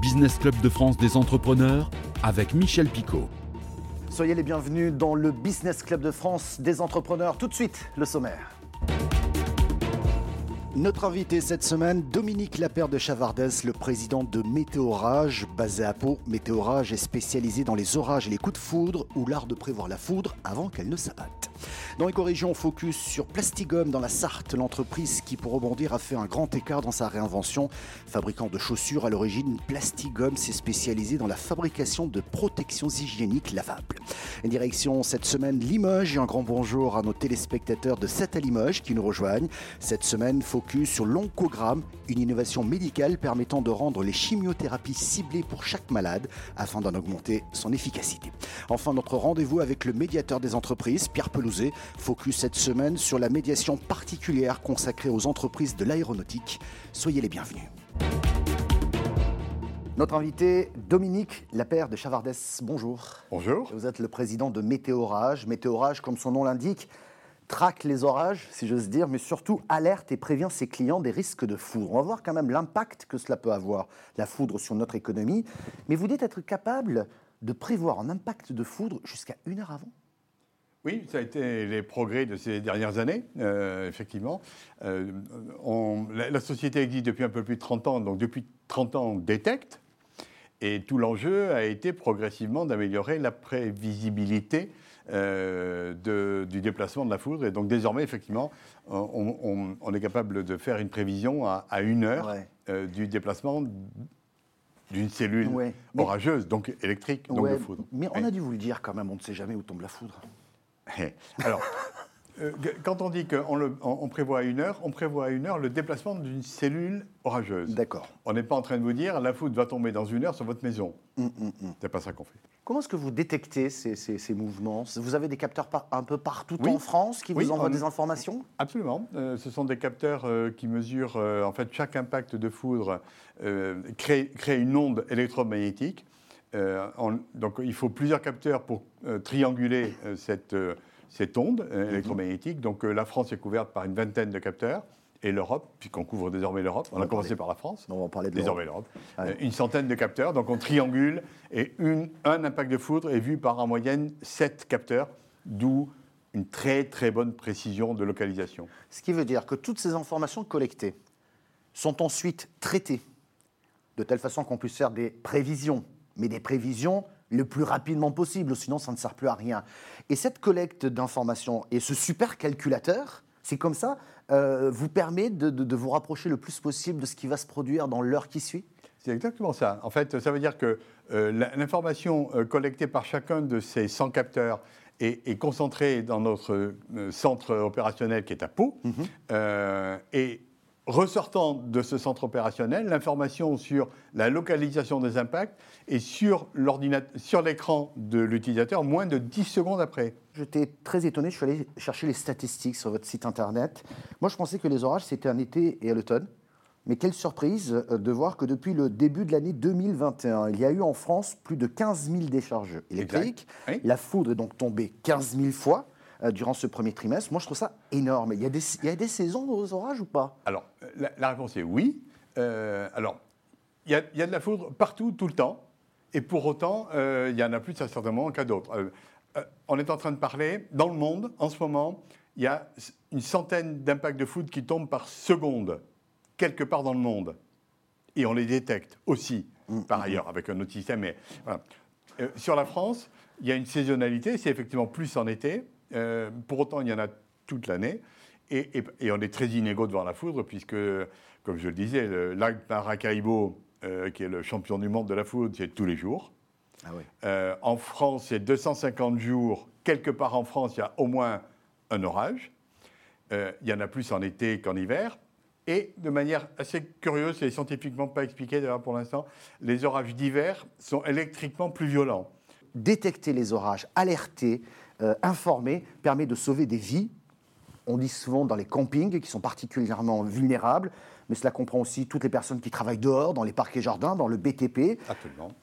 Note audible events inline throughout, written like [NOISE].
Business Club de France des entrepreneurs avec Michel Picot. Soyez les bienvenus dans le Business Club de France des entrepreneurs. Tout de suite, le sommaire. Notre invité cette semaine, Dominique Lapère de Chavardès, le président de Météorage, basé à Pau. Météorage est spécialisé dans les orages et les coups de foudre ou l'art de prévoir la foudre avant qu'elle ne s'abatte. Dans l'éco-région, focus sur Plastigum dans la Sarthe, l'entreprise qui, pour rebondir, a fait un grand écart dans sa réinvention. Fabricant de chaussures à l'origine, Plastigum s'est spécialisé dans la fabrication de protections hygiéniques lavables. Direction cette semaine Limoges et un grand bonjour à nos téléspectateurs de 7 à Limoges qui nous rejoignent. Cette semaine, focus sur l'oncogramme, une innovation médicale permettant de rendre les chimiothérapies ciblées pour chaque malade afin d'en augmenter son efficacité. Enfin, notre rendez-vous avec le médiateur des entreprises, Pierre Focus cette semaine sur la médiation particulière consacrée aux entreprises de l'aéronautique. Soyez les bienvenus. Notre invité, Dominique Lapère de Chavardès, bonjour. Bonjour. Vous êtes le président de Météorage. Météorage, comme son nom l'indique, traque les orages, si j'ose dire, mais surtout alerte et prévient ses clients des risques de foudre. On va voir quand même l'impact que cela peut avoir, la foudre, sur notre économie. Mais vous dites être capable de prévoir un impact de foudre jusqu'à une heure avant? Oui, ça a été les progrès de ces dernières années, euh, effectivement. Euh, la, la, société existe depuis un peu plus de 30 ans, donc depuis 30 ans, on détecte. Et tout l'enjeu a été progressivement d'améliorer la prévisibilité euh, du déplacement de la foudre. Et donc désormais, effectivement, on, est capable de faire une prévision à, une heure euh, du déplacement d'une cellule orageuse, donc électrique, donc de foudre. Mais on a dû vous le dire quand même, on ne sait jamais où tombe la foudre. Alors, euh, quand on dit qu'on prévoit à une heure, on prévoit à une heure le déplacement d'une cellule orageuse. D'accord. On n'est pas en train de vous dire la foudre va tomber dans une heure sur votre maison. Ce hum, hum. C'est pas ça qu'on fait. Comment est-ce que vous détectez ces, mouvements? Vous avez des capteurs un peu partout en France qui vous envoient des informations? Absolument. Euh, ce sont des capteurs euh, qui mesurent en fait chaque impact de foudre crée, crée, une onde électromagnétique. Donc il faut plusieurs capteurs pour trianguler cette cette onde euh, mhm. électromagnétique. Donc euh, la France est couverte par une vingtaine de capteurs et l'Europe, puisqu'on couvre désormais l'Europe. On, a commencé par la France. on va parler de désormais l'Europe. Euh, une centaine de capteurs, donc on triangule et une, un impact de foudre est vu par en moyenne sept capteurs, d'où une très très bonne précision de localisation. Ce qui veut dire que toutes ces informations collectées sont ensuite traitées de telle façon qu'on puisse faire des prévisions, mais des prévisions le plus rapidement possible, sinon ça ne sert plus à rien. Et cette collecte d'informations et ce super calculateur, c'est comme ça, euh, vous permet de, vous rapprocher le plus possible de ce qui va se produire dans l'heure qui suit? C'est exactement ça. En fait, ça veue dire que euh, l'information euh, collectée par chacun de ces 100 capteurs est, concentrée dans notre centre opérationnel qui est à Pau. Mm-hmm. et ressortant de ce centre opérationnel, l'information sur la localisation des impacts est sur l'écran de l'utilisateur moins de 10 secondes après. J'étais très étonné, je suis allé chercher les statistiques sur votre site internet. Moi, je pensais que les orages, c'était un été et à l'automne. Mais quelle surprise euh, de voir que depuis le début de l'année 2021, il y a eu en France plus de 15 000 décharges électriques. La foudre est donc tombée 15 000 fois. Euh, durant ce premier trimestre. Moi, je trouve ça énorme. Il y a des, il y a des saisons aux orages ou pas? Alors, la, réponse est oui. Euh, alors, il y, a, il y, a, de la foudre partout, tout le temps. Et pour autant, euh, il y en a plus certainement qu'à d'autres. on est en train de parler, dans le monde, en ce moment, il y a une centaine d'impacts de foudre qui tombent par seconde, quelque part dans le monde. Et on les détecte aussi, mmh, par mmh, ailleurs, mmh. avec un autre système. Mais, sur la France, il y a une saisonnalité, c'est effectivement plus en été. Euh, pour autant, il y en a toute l'année. Et, on est très inégaux devant la foudre, puisque, comme je le disais, le lac Maracaibo, euh, qui est le champion du monde de la foudre, c'est tous les jours. Ah euh, en France, c'est 250 jours. Quelque part en France, il y a au moins un orage. il y en a plus en été qu'en hiver. Et de manière assez curieuse, et scientifiquement pas expliqué d'ailleurs pour l'instant, les orages d'hiver sont électriquement plus violents. Détecter les orages, alerter, euh, permet de sauver des vies. On dit souvent dans les campings qui sont particulièrement vulnérables, mais cela comprend aussi toutes les personnes qui travaillent dehors, dans les parcs et jardins, dans le BTP.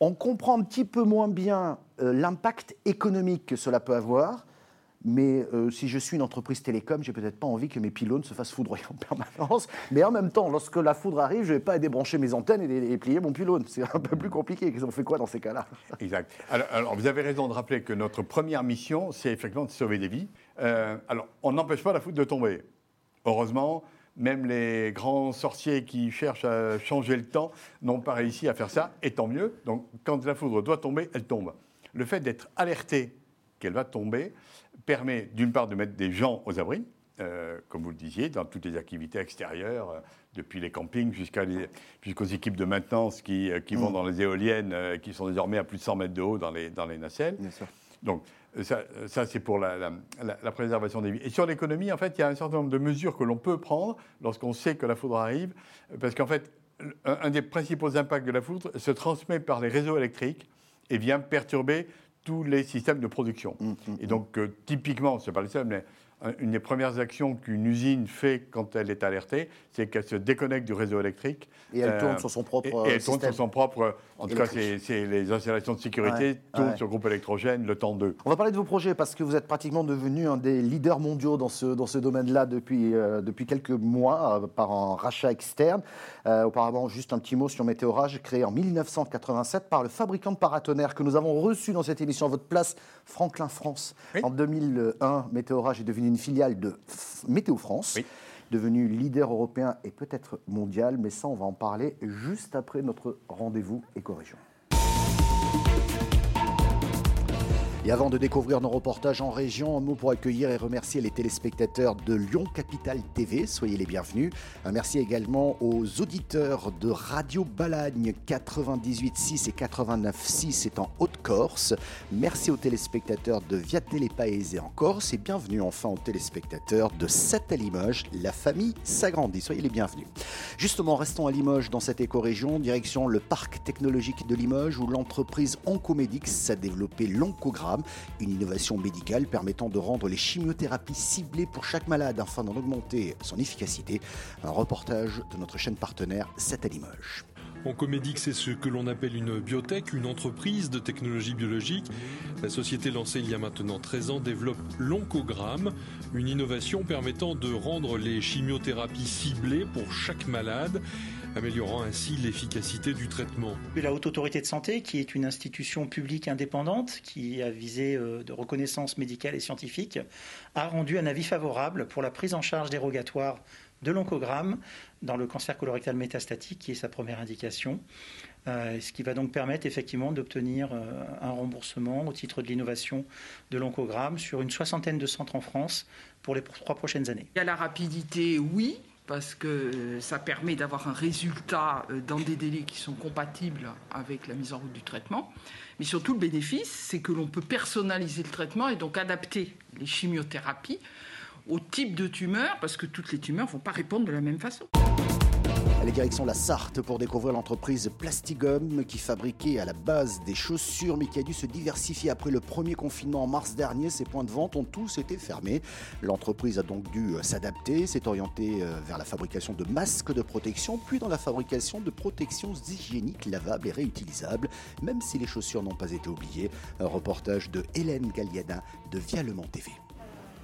On comprend un petit peu moins bien euh, l'impact économique que cela peut avoir, mais euh, si je suis une entreprise télécom, j'ai peut-être pas envie que mes pylônes se fassent foudroyer en [LAUGHS] permanence. Mais en même temps, lorsque la foudre arrive, je vais pas débrancher mes antennes et, plier mon pylône. C'est un peu plus compliqué. On fait quoi dans ces cas-là? Exact. Alors, vous avez raison de rappeler que notre première mission, c'est effectivement de sauver des vies. Euh, alors, on n'empêche pas la foudre de tomber. Heureusement, même les grands sorciers qui cherchent à changer le temps n'ont pas réussi à faire ça, et tant mieux. Donc, quand la foudre doit tomber, elle tombe. Le fait d'être alerté qu'elle va tomber permet d'une part de mettre des gens aux abris, euh, comme vous le disiez, dans toutes les activités extérieures, euh, depuis les campings jusqu'aux équipes de maintenance qui, euh, vont mm. dans les éoliennes, qui sont désormais à plus de 100 mètres de haut dans les, dans les nacelles. Donc, ça, c'est pour la, préservation des vies. Et sur l'économie, en fait, il y a un certain nombre de mesures que l'on peut prendre lorsqu'on sait que la foudre arrive, parce qu'en fait, un, des principaux impacts de la foudre se transmet par les réseaux électriques et vient perturber tous les systèmes de production. Mm, mm, et donc, euh, typiquement, ce n'est pas le seul, mais une des premières actions qu'une usine fait quand elle est alertée, c'est qu'elle se déconnecte du réseau électrique. Et elle tourne euh, sur son propre et, et elle tourne sur son propre. En tout cas, c'est les installations de sécurité tournent sur groupe électrogène, le temps 2. On va parler de vos projets parce que vous êtes pratiquement devenu un des leaders mondiaux dans ce, dans ce domaine-là depuis, euh, depuis quelques mois euh, par un rachat externe. auparavant, juste un petit mot sur Météorage, créé en 1987 par le fabricant de paratonnerres que nous avons reçu dans cette émission à votre place, Franklin France. En 2001, Météorage est devenu une filiale de Météo France. devenu leader européen et peut-être mondial, mais ça, on va en parler juste après notre rendez-vous éco-région. Et avant de découvrir nos reportages en région, un mot pour accueillir et remercier les téléspectateurs de Lyon Capital TV. Soyez les bienvenus. Un merci également aux auditeurs de Radio Balagne 98.6 et 89.6 c'est en Haute-Corse. Merci aux téléspectateurs de Via Télépaésé en Corse et bienvenue enfin aux téléspectateurs de 7 à Limoges. La famille s'agrandit. Soyez les bienvenus. Justement, restons à Limoges dans cette éco-région, direction le parc technologique de Limoges où l'entreprise Oncomedix a développé une innovation médicale permettant de rendre les chimiothérapies ciblées pour chaque malade afin d'en augmenter son efficacité. Un reportage de notre chaîne partenaire 7 à. Oncomédic, c'est ce que l'on appelle une biotech, une entreprise de technologie biologique. La société lancée il y a maintenant 13 ans développe l'oncogramme, une innovation permettant de rendre les chimiothérapies ciblées pour chaque malade améliorant ainsi l'efficacité du traitement. La Haute Autorité de Santé, qui est une institution publique indépendante qui a visé euh, de reconnaissance médicale et scientifique, a rendu un avis favorable pour la prise en charge dérogatoire de l'oncogramme dans le cancer colorectal métastatique, qui est sa première indication. Euh, ce qui va donc permettre effectivement d'obtenir euh, un remboursement au titre de l'innovation de l'oncogramme sur une soixantaine de centres en France pour les trois prochaines années. Il y a la rapidité, oui, parce que euh, ça permet d'avoir un résultat euh, dans des délais qui sont compatibles avec la mise en route du traitement. Mais surtout, le bénéfice, c'est que l'on peut personnaliser le traitement et donc adapter les chimiothérapies au type de tumeur, parce que toutes les tumeurs ne vont pas répondre de la même façon. La direction la Sarthe pour découvrir l'entreprise Plastigum qui fabriquait à la base des chaussures mais qui a dû se diversifier après le premier confinement en mars dernier. Ses points de vente ont tous été fermés. L'entreprise a donc dû euh, s'adapter, s'est orientée euh, vers la fabrication de masques de protection, puis dans la fabrication de protections hygiéniques lavables et réutilisables, même si les chaussures n'ont pas été oubliées. Un reportage de Hélène Galliana de Vialement TV.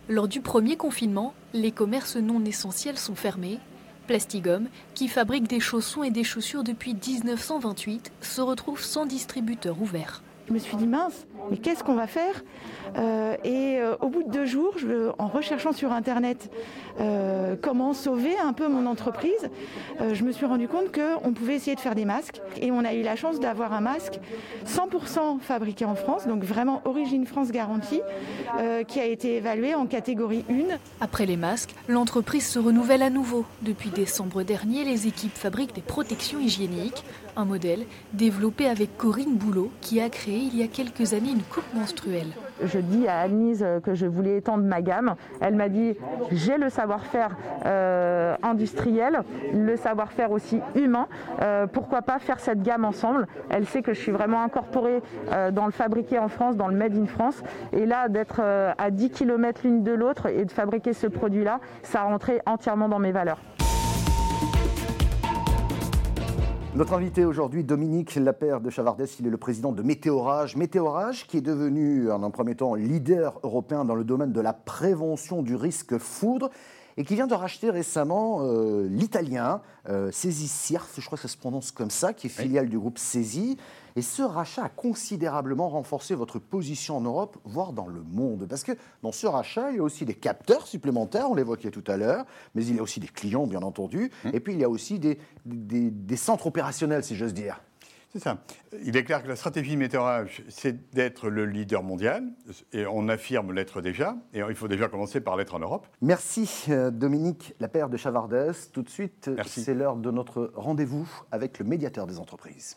Lors du premier confinement, les commerces non essentiels sont fermés Plastigum, qui fabrique des chaussons et des chaussures depuis 1928, se retrouve sans distributeur ouvert. Je me suis dit mince, mais qu'est-ce qu'on va faire euh, Et euh, au bout de deux jours, en recherchant sur Internet euh, comment sauver un peu mon entreprise, je me suis rendu compte qu'on pouvait essayer de faire des masques. Et on a eu la chance d'avoir un masque 100% fabriqué en France, donc vraiment origine France garantie, qui a été évalué en catégorie 1. Après les masques, l'entreprise se renouvelle à nouveau. Depuis décembre dernier, les équipes fabriquent des protections hygiéniques, un modèle développé avec Corinne Boulot qui a créé il y a quelques années une coupe menstruelle. Je dis à Anise que je voulais étendre ma gamme. Elle m'a dit j'ai le savoir-faire euh, industriel, le savoir-faire aussi humain. Euh, pourquoi pas faire cette gamme ensemble? Elle sait que je suis vraiment incorporée euh, dans le fabriqué en France, dans le Made in France. Et là, d'être à 10 km l'une de l'autre et de fabriquer ce produit-là, ça a rentré entièrement dans mes valeurs. Notre invité aujourd'hui, Dominique Lapère de Chavardès, il est le président de Météorage. Météorage qui est devenu, en un premier temps, leader européen dans le domaine de la prévention du risque foudre et qui vient de racheter récemment euh, l'italien euh, Sirf, je crois que ça se prononce comme ça, qui est filiale du groupe Cesi. Et ce rachat a considérablement renforcé votre position en Europe, voire dans le monde. Parce que dans ce rachat, il y a aussi des capteurs supplémentaires, on l'évoquait tout à l'heure, mais il y a aussi des clients, bien entendu, mmh. et puis il y a aussi des, des, centres opérationnels, si j'ose dire. C'est ça. Il est clair que la stratégie météorage, c'est d'être le leader mondial, et on affirme l'être déjà, et il faut déjà commencer par l'être en Europe. Merci euh, Dominique Lapère de Chavardès. Tout de suite, c'est l'heure de notre rendez-vous avec le médiateur des entreprises.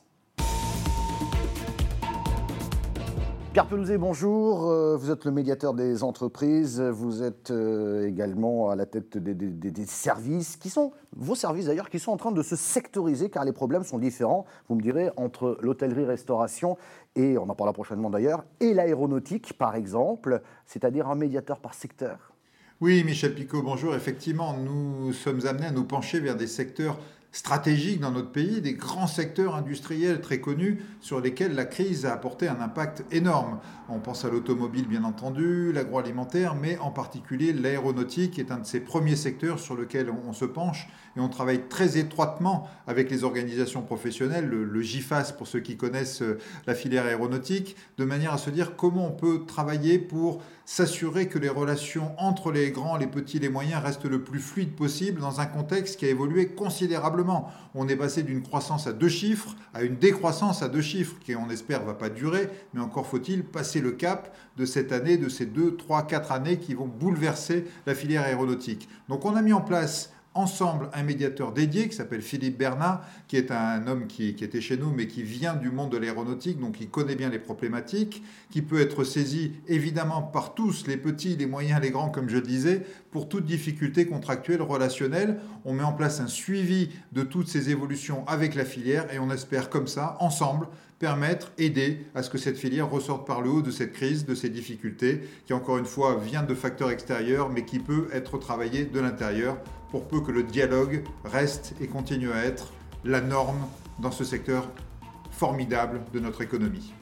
Pierre Pelouzet, bonjour. Euh, vous êtes le médiateur des entreprises. Vous êtes euh, également à la tête des, services, qui sont, vos services d'ailleurs, qui sont en train de se sectoriser car les problèmes sont différents, vous me direz, entre l'hôtellerie-restauration et, on en parlera prochainement d'ailleurs, et l'aéronautique par exemple, c'est-à-dire un médiateur par secteur. Oui, Michel Picot, bonjour. Effectivement, nous sommes amenés à nous pencher vers des secteurs stratégiques dans notre pays, des grands secteurs industriels très connus sur lesquels la crise a apporté un impact énorme. On pense à l'automobile bien entendu, l'agroalimentaire, mais en particulier l'aéronautique est un de ces premiers secteurs sur lequel on, se penche et on travaille très étroitement avec les organisations professionnelles, le, le, GIFAS pour ceux qui connaissent euh, la filière aéronautique, de manière à se dire comment on peut travailler pour s'assurer que les relations entre les grands, les petits, les moyens restent le plus fluide possible dans un contexte qui a évolué considérablement. On est passé d'une croissance à deux chiffres à une décroissance à deux chiffres qui, on espère, va pas durer, mais encore faut-il passer le cap de cette année, de ces deux, trois, quatre années qui vont bouleverser la filière aéronautique. Donc on a mis en place ensemble un médiateur dédié qui s'appelle Philippe Bernat, qui est un homme qui, qui, était chez nous, mais qui vient du monde de l'aéronautique, donc il connaît bien les problématiques, qui peut être saisi évidemment par tous, les petits, les moyens, les grands, comme je le disais, pour toute difficulté contractuelle, relationnelle. On met en place un suivi de toutes ces évolutions avec la filière et on espère comme ça, ensemble, permettre, aider à ce que cette filière ressorte par le haut de cette crise, de ces difficultés, qui encore une fois vient de facteurs extérieurs, mais qui peut être travaillé de l'intérieur pour peu que le dialogue reste et continue à être la norme dans ce secteur formidable de notre économie.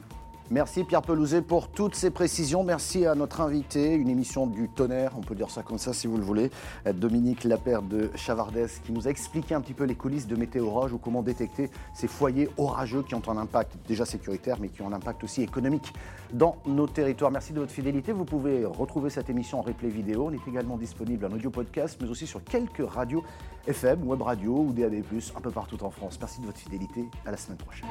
Merci Pierre Pelouzet pour toutes ces précisions. Merci à notre invité, une émission du tonnerre, on peut dire ça comme ça si vous le voulez, Dominique Lapère de Chavardès, qui nous a expliqué un petit peu les coulisses de météorage ou comment détecter ces foyers orageux qui ont un impact déjà sécuritaire, mais qui ont un impact aussi économique dans nos territoires. Merci de votre fidélité. Vous pouvez retrouver cette émission en replay vidéo. On est également disponible en audio podcast, mais aussi sur quelques radios FM, web radio ou DAB+, un peu partout en France. Merci de votre fidélité. À la semaine prochaine.